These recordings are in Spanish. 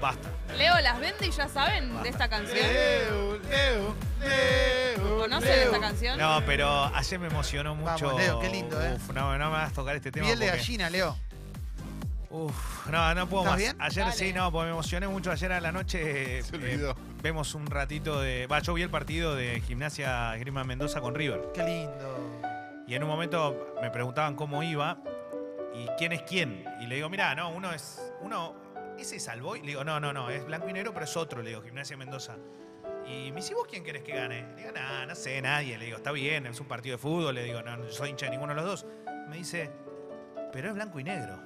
Basta. Leo las vende y ya saben de esta canción. Leo, Leo, Leo, ¿Conocen Leo. esta canción? No, pero ayer me emocionó mucho. Vamos, Leo, qué lindo, ¿eh? Uf, no, no me vas a tocar este tema. Piel de porque- gallina, Leo. Uf, no, no puedo ¿Estás más. bien? Ayer Dale. sí, no, porque me emocioné mucho. Ayer a la noche Se eh, olvidó. vemos un ratito de. Va, yo vi el partido de Gimnasia Grima Mendoza con River. Qué lindo. Y en un momento me preguntaban cómo iba y quién es quién. Y le digo, mira, no, uno es. Uno. ¿Ese es Alboy? Le digo, no, no, no, es blanco y negro, pero es otro, le digo, Gimnasia Mendoza. Y me dice, ¿vos quién querés que gane? Le digo, no, no sé, nadie. Le digo, está bien, es un partido de fútbol. Le digo, no, no soy hincha de ninguno de los dos. Me dice, pero es blanco y negro.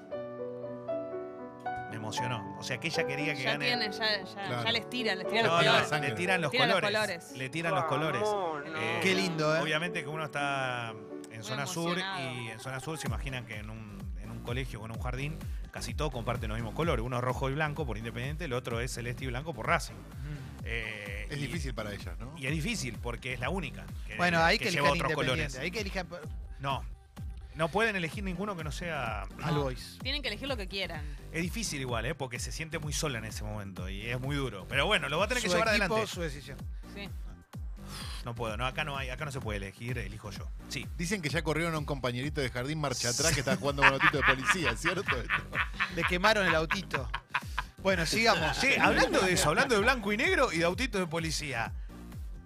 Me emocionó. O sea, que ella quería que Ya gane. tiene, ya, ya, Claro. ya les tira, les tira No, los no, colores. le tiran los Tiran los colores. colores. Le tiran los colores. Eh, Qué lindo, ¿eh? Obviamente que uno está en Muy zona sur y en zona sur se imaginan que en un, en un colegio o en un jardín casi todos comparten los mismos colores. Uno es rojo y blanco por Independiente, el otro es celeste y blanco por Racing. Eh, Es y- difícil para ellas, ¿no? Y es difícil porque es la única que, Bueno, hay que, lleva elijan otros colores. Hay que elijan No, no pueden elegir ninguno que no sea... al Boys. Tienen que elegir lo que quieran. Es difícil igual, ¿eh? porque se siente muy sola en ese momento y es muy duro. Pero bueno, lo va a tener que llevar equipo, adelante. su decisión. Sí. No puedo, no, acá no hay, acá no se puede elegir, elijo yo. Sí. Dicen que ya corrieron a un compañerito de jardín marcha atrás que está jugando con autito de policía, ¿cierto? Le quemaron el autito. Bueno, sigamos. Sí, hablando de eso, hablando de blanco y negro y de autitos de policía.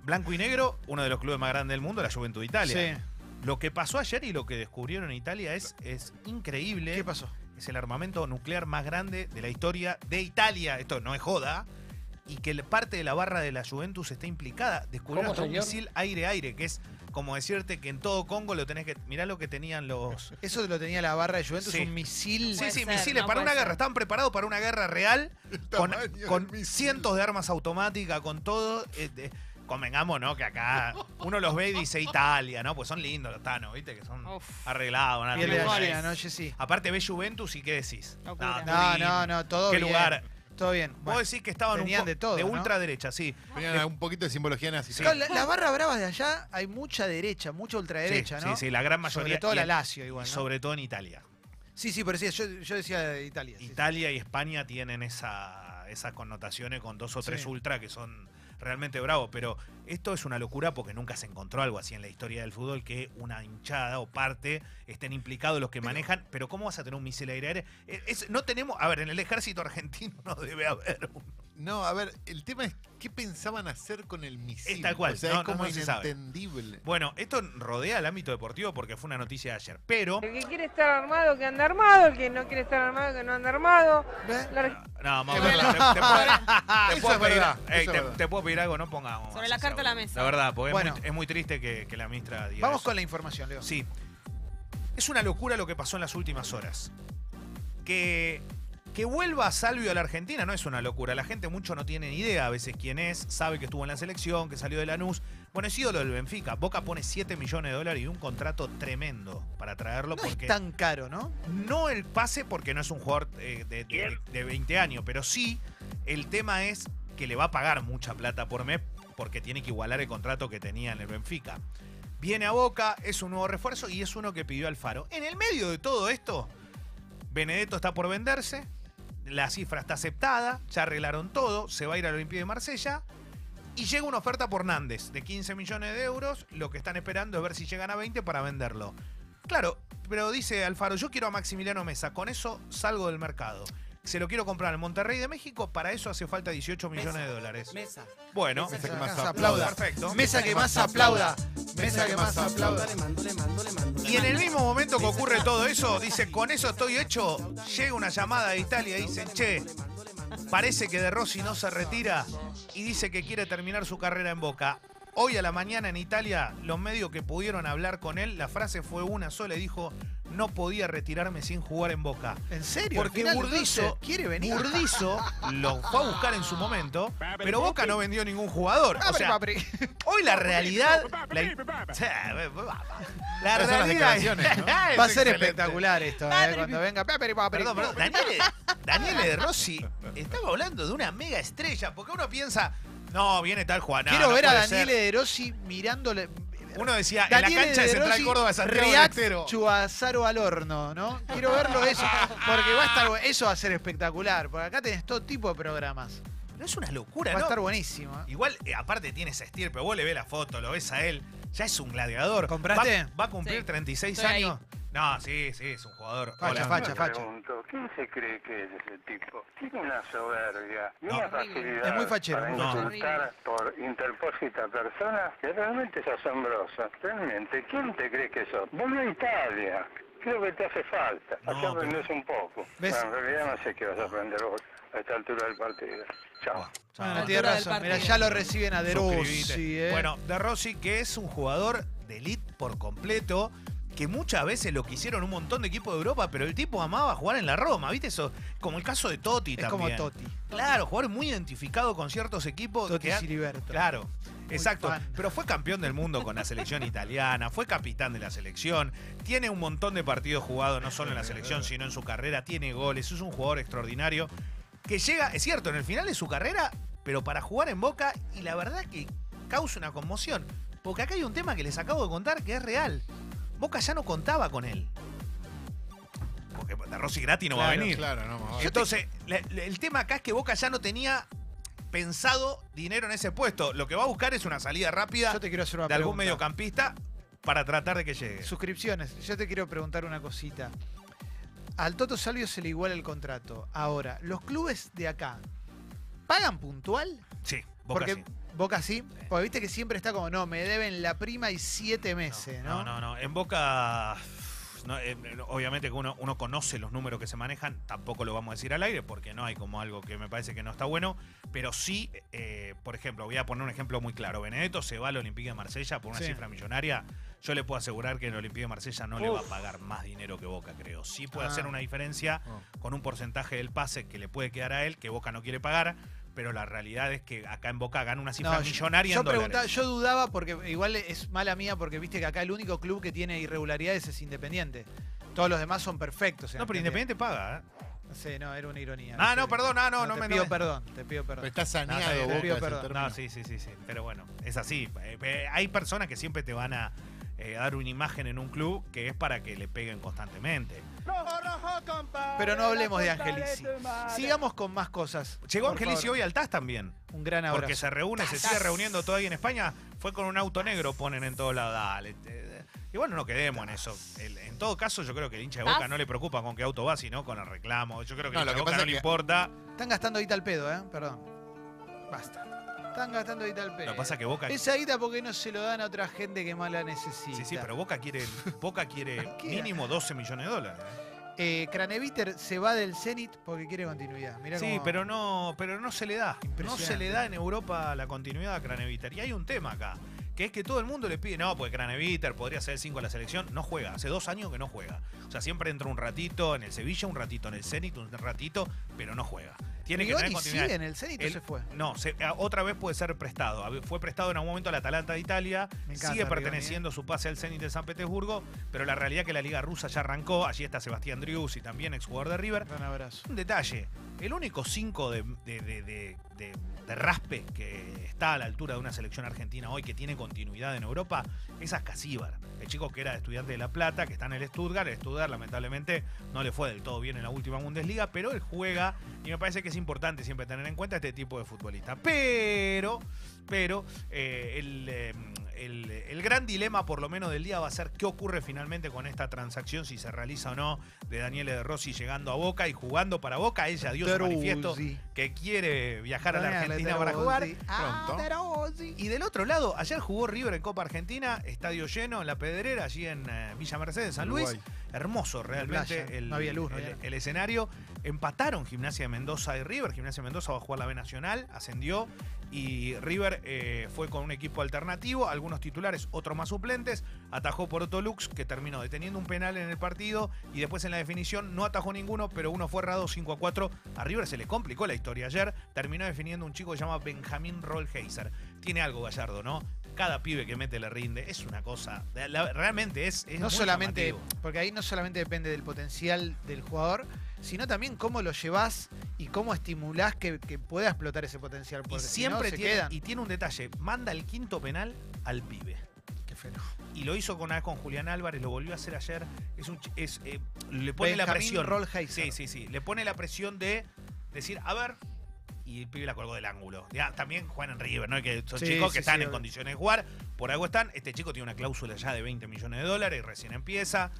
Blanco y negro, uno de los clubes más grandes del mundo, la Juventud de Italia. Sí. Lo que pasó ayer y lo que descubrieron en Italia es, es increíble. ¿Qué pasó? Es el armamento nuclear más grande de la historia de Italia. Esto no es joda. Y que parte de la barra de la Juventus está implicada. Descubrieron hasta un misil aire-aire, que es como decirte que en todo Congo lo tenés que. Mirá lo que tenían los. Eso lo tenía la barra de Juventus, Sí. un misil. Sí, sí, ser, misiles no para una ser. guerra. Estaban preparados para una guerra real con, con cientos de armas automáticas, con todo. eh, convengamos, ¿no? Que acá uno los ve y dice Italia, ¿no? Pues son lindos los tanos, ¿viste? Que son Uf. arreglados. nada, Piel de gallina, ¿no? Oye, sí. Aparte ve Juventus y ¿qué decís? No, no, no, todo ¿Qué bien. lugar? Todo bien. Vos Bueno. decís que estaban un de todo, ¿no? ultraderecha, sí. Tenían un poquito de simbología nazi. Sí. Claro, la, la barra brava de allá hay mucha derecha, mucha ultraderecha, sí, ¿no? sí, sí, la gran mayoría. Sobre todo la en- Lazio y igual, ¿no? sobre todo en Italia. Sí, sí, pero sí, yo, yo decía de Italia. sí, sí. Italia y España tienen esa, esas connotaciones con dos o tres Sí. ultra que son realmente bravos. Pero esto es una locura porque nunca se encontró algo así en la historia del fútbol que una hinchada o parte estén implicados los que manejan. Pero ¿cómo vas a tener un misil aire-aire? No tenemos. A ver, en el ejército argentino no debe haber un. No, a ver, el tema es qué pensaban hacer con el misil. Es tal cual, O sea, no, es como no, no se sabe. inentendible. Bueno, esto rodea el ámbito deportivo porque fue una noticia de ayer. Pero. El que quiere estar armado, que anda armado. El que no quiere estar armado, que no anda armado. ¿Ves? La- No, Es te, puedo, pedir, algo, no pongamos. Sobre la carta a la mesa. La verdad, porque es muy- es, muy, triste que, que la ministra diga Vamos eso. con la información, Leo. Sí. Es una locura lo que pasó en las últimas horas. Que, que vuelva Salvio a la Argentina no es una locura. La gente mucho no tiene ni idea a veces quién es, sabe que estuvo en la selección, que salió de Lanús. Bueno, es ídolo del Benfica. Boca pone 7 millones de dólares y un contrato tremendo para traerlo No porque es tan caro, ¿no? no el pase porque no es un jugador eh, de, de- de 20 años, pero sí el tema es que le va a pagar mucha plata por mes porque tiene que igualar el contrato que tenía en el Benfica. Viene a Boca, es un nuevo refuerzo y es uno que pidió Alfaro. En el medio de todo esto, Benedetto está por venderse, la cifra está aceptada, ya arreglaron todo, se va a ir al Olympique de Marsella y llega una oferta por Nández de 15 millones de euros. Lo que están esperando es ver si llegan a 20 para venderlo. Claro, pero dice Alfaro, yo quiero a Maximiliano Mesa, con eso salgo del mercado. Se lo quiero comprar en Monterrey de México, para eso hace falta 18 millones de dólares. Bueno, Mesa que Mesa más aplauda. perfecto. Mesa que más aplauda. Mesa que más aplauda. Y en el mismo momento que ocurre todo eso, dice, con eso estoy hecho, llega una llamada de Italia y dicen, che, parece que De Rossi no se retira y dice que quiere terminar su carrera en Boca. Hoy a la mañana en Italia, los medios que pudieron hablar con él, la frase fue una sola y dijo, no podía retirarme sin jugar en Boca. ¿En serio? Porque Al final, Burdizo, quiere venir. Burdizo lo fue a buscar en su momento, pero Boca no vendió ningún jugador. O sea, hoy la realidad. La, la Esas son las realidad. declaraciones, ¿no? Es Va a ser espectacular esto, eh, cuando venga. Perdón, perdón. Daniele, Daniele de Rossi estaba hablando de una mega estrella, porque uno piensa, no, viene tal Juan. no, Quiero no ver a puede Daniele ser. de Rossi mirándole. Uno decía, en Daniele la cancha de De Central Rossi, Córdoba, Santiago del React Estero. Chuazaro al horno, ¿no? Quiero verlo eso, porque va a estar, bu- eso va a ser espectacular, porque acá tenés todo tipo de programas. No es una locura, Va a ¿no? estar buenísimo. ¿eh? Igual, eh, aparte tiene ese estirpe, vos le ves la foto, lo ves a él, ya es un gladiador. ¿Compraste? Va, va a cumplir Sí, 36 estoy ahí. años. No, sí, sí, es un jugador. Facha, Hola. facha, facha. pregunto, ¿quién se cree que es ese tipo? Tiene una soberbia y No. una facilidad Es muy fachero, para muy fachero. insultar por interpósita persona que realmente es asombrosa. Realmente, ¿quién te cree que sos? Vuelve a Italia. Creo que te hace falta. No, Así pero- aprendes un poco. ¿Ves? Bueno, en realidad no sé qué vas a aprender vos a esta altura del partido. Chao. Del razón. Mira, ya lo reciben a De. Rossi, ¿eh? Bueno, De Rossi, que es un jugador de elite por completo, que muchas veces lo quisieron un montón de equipos de Europa, pero el tipo amaba jugar en la Roma, ¿viste? Eso, como el caso de Totti es también. como Totti. Claro, jugador muy identificado con ciertos equipos. Totti que Siliberto. Claro, exacto. fan. Pero fue campeón del mundo con la selección italiana, fue capitán de la selección, tiene un montón de partidos jugados, no solo en la selección, sino en su carrera, tiene goles, es un jugador extraordinario que llega, es cierto, en el final de su carrera, pero para jugar en Boca y la verdad que causa una conmoción. Porque acá hay un tema que les acabo de contar que es real. Boca ya no contaba con él. Porque de Rossi gratis no va a venir. Claro, no, Entonces, el tema acá es que Boca ya no tenía pensado dinero en ese puesto. Lo que va a buscar es una salida rápida Yo te quiero hacer una de algún mediocampista para tratar de que llegue. Suscripciones. Yo te quiero preguntar una cosita. Al Toto Salvio se le iguala el contrato. Ahora, ¿los clubes de acá pagan puntual? Sí, Boca Porque sí. Boca sí. Porque viste que siempre está como, no, me deben la prima y siete meses, ¿no? No, no, no. En Boca, no, eh, obviamente que uno, uno conoce los números que se manejan, tampoco lo vamos a decir al aire porque no hay como algo que me parece que no está bueno, pero sí, eh, por ejemplo, voy a poner un ejemplo muy claro. Benedetto se va al Olympique de Marsella por una Sí. cifra millonaria. Yo le puedo asegurar que el Olympique de Marsella no le va a pagar más dinero que Boca, creo. Sí puede Ah. hacer una diferencia Oh. con un porcentaje del pase que le puede quedar a él, que Boca no quiere pagar, pero la realidad es que acá en Boca gana una cifra No, yo- millonaria yo, en dólares. preguntaba, yo dudaba porque igual es mala mía porque viste que acá el único club que tiene irregularidades es Independiente. Todos los demás son perfectos. en No, pero Independiente. Paga, ¿eh? No sé, no, era una ironía. Ah, no, perdón, ah, no, no te me- pido no perdón, te pido perdón. Pero está No, saneado está bien, Boca pido perdón. No, sí, sí, sí, sí. Pero bueno, es así. Eh, eh, Hay personas que siempre te van a eh, dar una imagen en un club que es para que le peguen constantemente. Pero no hablemos de Angelici. Sigamos con más cosas. Llegó por Angelici favor. hoy al TAS también. Un gran abrazo. Porque se reúne, se sigue reuniendo todavía en España. Fue con un auto negro, ponen en todos lados. Dale. Y bueno, no quedemos en eso. El- en todo caso, yo creo que el hincha de Boca ¿Tas? no le preocupa con qué auto va, sino con el reclamo. Yo creo que No, el lo hincha de que Boca pasa no es le que- importa. Están gastando guita al pedo, ¿eh? Perdón. Basta. Están gastando guita al pedo. Lo que pasa es que Boca. Esa guita porque no se lo dan a otra gente que más la necesita. Sí, sí, pero Boca quiere, Boca quiere mínimo 12 millones de dólares. Eh, Craneviter se va del Zenit porque quiere continuidad. Mirá Sí, cómo- pero no, pero no se le da. No se le da en Europa la continuidad a Craneviter. Y hay un tema acá, que es que todo el mundo le pide, no, porque Craneviter podría ser 5 a la selección. No juega, hace dos años que no juega. O sea, siempre entra un ratito en el Sevilla, un ratito en el Zenit, un ratito, pero no juega. Tiene que tener Rigoni continuidad. sigue en el Zenit Él- se fue. No, se- a- otra vez puede ser prestado. Fue prestado en algún momento al Atalanta de Italia. Me encanta sigue Rigoni, perteneciendo su pase al Zenit de San Petersburgo. Pero la realidad es que la Liga Rusa ya arrancó. Allí está Sebastián Driussi, también exjugador de River. Abrazo. Un detalle, el único 5 de, de- de- de- de- de raspe que está a la altura de una selección argentina hoy que tiene continuidad en Europa es Ascasíbar, el chico que era estudiante de La Plata, que está en el Stuttgart. El Stuttgart lamentablemente no le fue del todo bien en la última Bundesliga, pero él juega y me parece que es importante siempre tener en cuenta este tipo de futbolista. Pero, pero eh, el, eh, el- el gran dilema por lo menos del día va a ser qué ocurre finalmente con esta transacción, si se realiza o no, de Daniele de Rossi llegando a Boca y jugando para Boca. Ella dio su manifiesto que quiere viajar a la Argentina para jugar. Ah, Pronto. Y del otro lado, ayer jugó River en Copa Argentina, estadio lleno en la Pedrera, allí en eh, Villa Mercedes, San Luis. Hermoso realmente playa, el, no había luz, no había el escenario. Empataron Gimnasia de Mendoza y River. Gimnasia de Mendoza va a jugar la B Nacional, ascendió. Y River eh, fue con un equipo alternativo, algunos titulares, otros más suplentes. Atajó por Otto Lux, que terminó deteniendo un penal en el partido. Y después en la definición no atajó ninguno, pero uno fue errado 5 a 4. A River se le complicó la historia ayer. Terminó definiendo un chico que se llama Benjamín Rollheiser. Tiene algo Gallardo, ¿no? Cada pibe que mete le rinde. Es una cosa. la- realmente es. es no muy solamente, llamativo. porque ahí no solamente depende del potencial del jugador, sino también cómo lo llevas y cómo estimulás que, que pueda explotar ese potencial. Y Porque si siempre se tiene, quedan. y tiene un detalle, manda el quinto penal al pibe. Qué fenómeno. Y lo hizo con, con Julián Álvarez, lo volvió a hacer ayer. Es un, ch- es, eh, le pone la Benjamín presión. Rollheiser. Sí, sí, sí. Le pone la presión de decir, a ver. Y el pibe la colgó del ángulo. Ya, también juegan en River, ¿no? Que son Sí, chicos sí, que están sí, en condiciones de jugar. Por algo están. Este chico tiene una cláusula ya de 20 millones de dólares y recién empieza.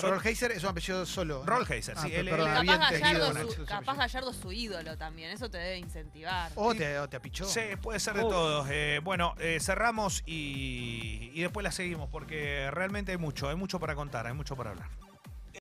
Rollheiser es un apellido solo. ¿no? Rollheiser, sí, Ah, él- perdón, Capaz Gallardo, su, capaz. Gallardo es su ídolo también, eso te debe incentivar. O te, o te apichó. Sí, puede ser de todos. Eh, bueno, eh, cerramos y, y después la seguimos porque realmente hay mucho, hay mucho para contar, hay mucho para hablar.